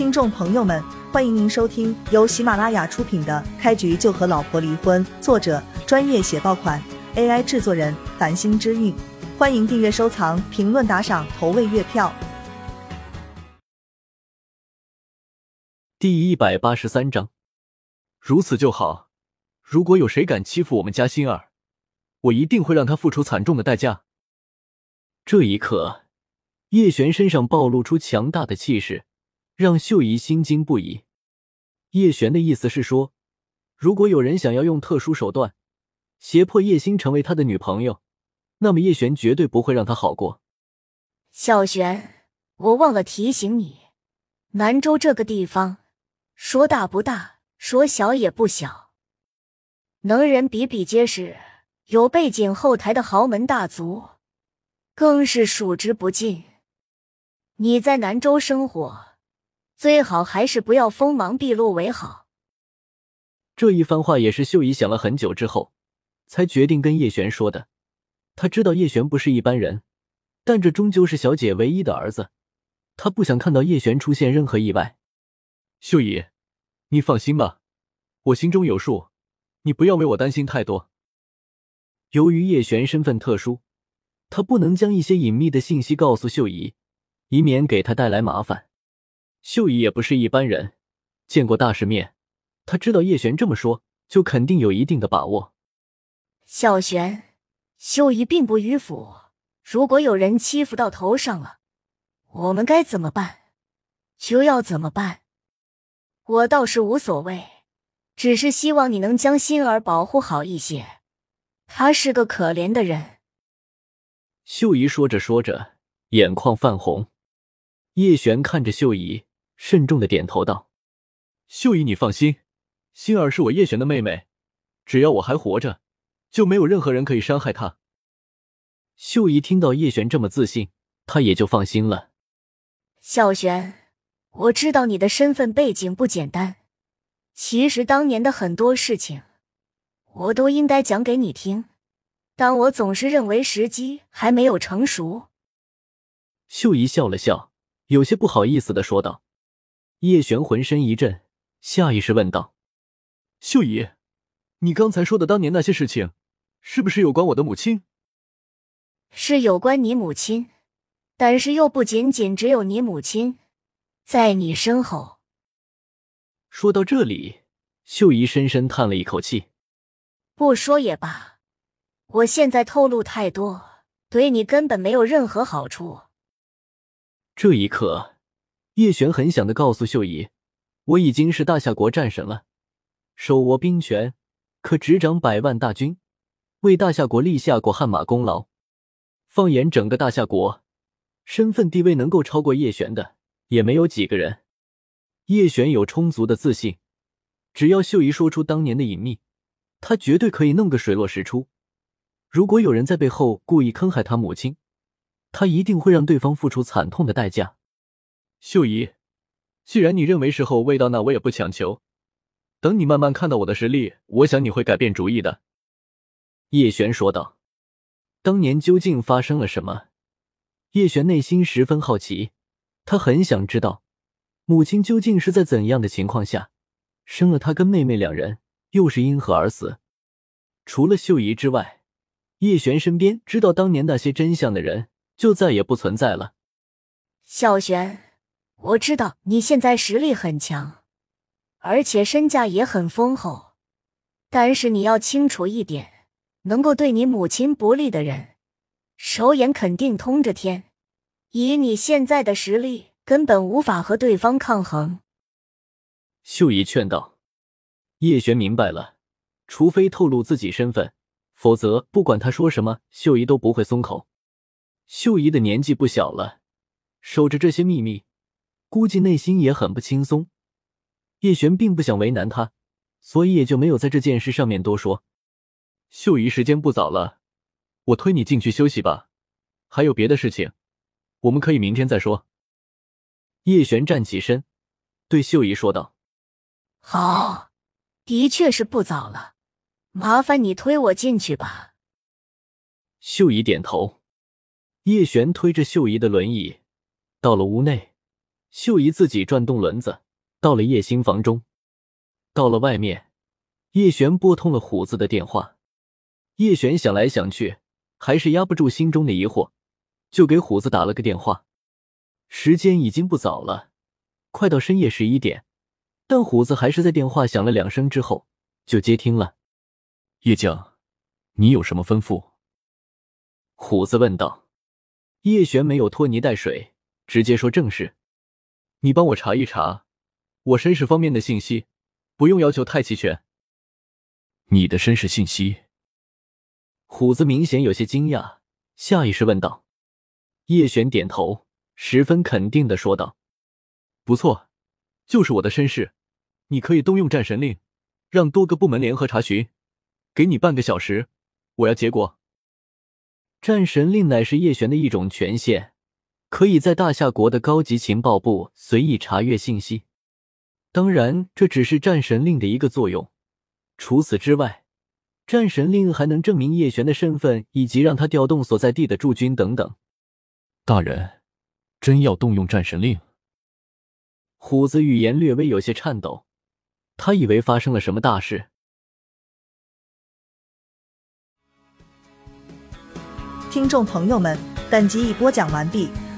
听众朋友们，欢迎您收听由喜马拉雅出品的《开局就和老婆离婚》，作者专业写爆款，AI 制作人繁星之韵。欢迎订阅、收藏、评论、打赏、投喂月票。第一百八十三章，如此就好。如果有谁敢欺负我们家心儿，我一定会让他付出惨重的代价。这一刻，叶璇身上暴露出强大的气势，让秀姨心惊不已。叶璇的意思是说，如果有人想要用特殊手段胁迫叶星成为他的女朋友，那么叶璇绝对不会让他好过。小璇，我忘了提醒你，南州这个地方，说大不大，说小也不小，能人比比皆是，有背景后台的豪门大族，更是数之不尽。你在南州生活，最好还是不要锋芒毕露为好。这一番话也是秀姨想了很久之后，才决定跟叶璇说的。他知道叶璇不是一般人，但这终究是小姐唯一的儿子，他不想看到叶璇出现任何意外。秀姨，你放心吧，我心中有数，你不要为我担心太多。由于叶璇身份特殊，他不能将一些隐秘的信息告诉秀姨，以免给她带来麻烦。秀姨也不是一般人，见过大世面，她知道叶璇这么说，就肯定有一定的把握。小璇。秀姨并不迂腐，如果有人欺负到头上了，我们该怎么办？就要怎么办？我倒是无所谓，只是希望你能将心儿保护好一些。他是个可怜的人。秀姨说着说着，眼眶泛红。叶璇看着秀姨，慎重的点头道：“秀姨，你放心，心儿是我叶璇的妹妹，只要我还活着。”就没有任何人可以伤害她。秀姨听到叶璇这么自信，她也就放心了。小璇，我知道你的身份背景不简单，其实当年的很多事情，我都应该讲给你听，但我总是认为时机还没有成熟。秀姨笑了笑，有些不好意思的说道。叶璇浑身一震，下意识问道：“秀姨，你刚才说的当年那些事情？”是不是有关我的母亲？是有关你母亲，但是又不仅仅只有你母亲，在你身后。说到这里，秀姨深深叹了一口气。不说也罢，我现在透露太多，对你根本没有任何好处。这一刻，叶璇很想的告诉秀姨：“我已经是大夏国战神了，手握兵权，可执掌百万大军。”为大夏国立下过汗马功劳。放眼整个大夏国，身份地位能够超过叶璇的也没有几个人。叶璇有充足的自信，只要秀姨说出当年的隐秘，他绝对可以弄个水落石出。如果有人在背后故意坑害他母亲，他一定会让对方付出惨痛的代价。秀姨，既然你认为时候未到，那我也不强求。等你慢慢看到我的实力，我想你会改变主意的。叶璇说道：“当年究竟发生了什么？”叶璇内心十分好奇，他很想知道母亲究竟是在怎样的情况下生了他跟妹妹两人，又是因何而死。除了秀姨之外，叶璇身边知道当年那些真相的人就再也不存在了。小璇，我知道你现在实力很强，而且身价也很丰厚，但是你要清楚一点。能够对你母亲不利的人，手眼肯定通着天。以你现在的实力，根本无法和对方抗衡。秀姨劝道。叶璇明白了，除非透露自己身份，否则不管他说什么，秀姨都不会松口。秀姨的年纪不小了，守着这些秘密，估计内心也很不轻松。叶璇并不想为难他，所以也就没有在这件事上面多说。秀姨，时间不早了，我推你进去休息吧。还有别的事情，我们可以明天再说。叶璇站起身，对秀姨说道：“好，的确是不早了，麻烦你推我进去吧。”秀姨点头。叶璇推着秀姨的轮椅到了屋内，秀姨自己转动轮子，到了叶心房中。到了外面，叶璇拨通了虎子的电话。叶璇想来想去，还是压不住心中的疑惑，就给虎子打了个电话。时间已经不早了，快到深夜十一点，但虎子还是在电话响了两声之后就接听了。叶将，你有什么吩咐？虎子问道。叶璇没有拖泥带水，直接说正事。你帮我查一查我身世方面的信息，不用要求太齐全。你的身世信息？虎子明显有些惊讶，下意识问道。叶璇点头，十分肯定的说道：“不错，就是我的身世。你可以动用战神令，让多个部门联合查询。给你半个小时，我要结果。”战神令乃是叶璇的一种权限，可以在大夏国的高级情报部随意查阅信息。当然，这只是战神令的一个作用。除此之外，战神令还能证明叶璇的身份，以及让他调动所在地的驻军等等。大人，真要动用战神令？虎子语言略微有些颤抖，他以为发生了什么大事。听众朋友们，本集已播讲完毕，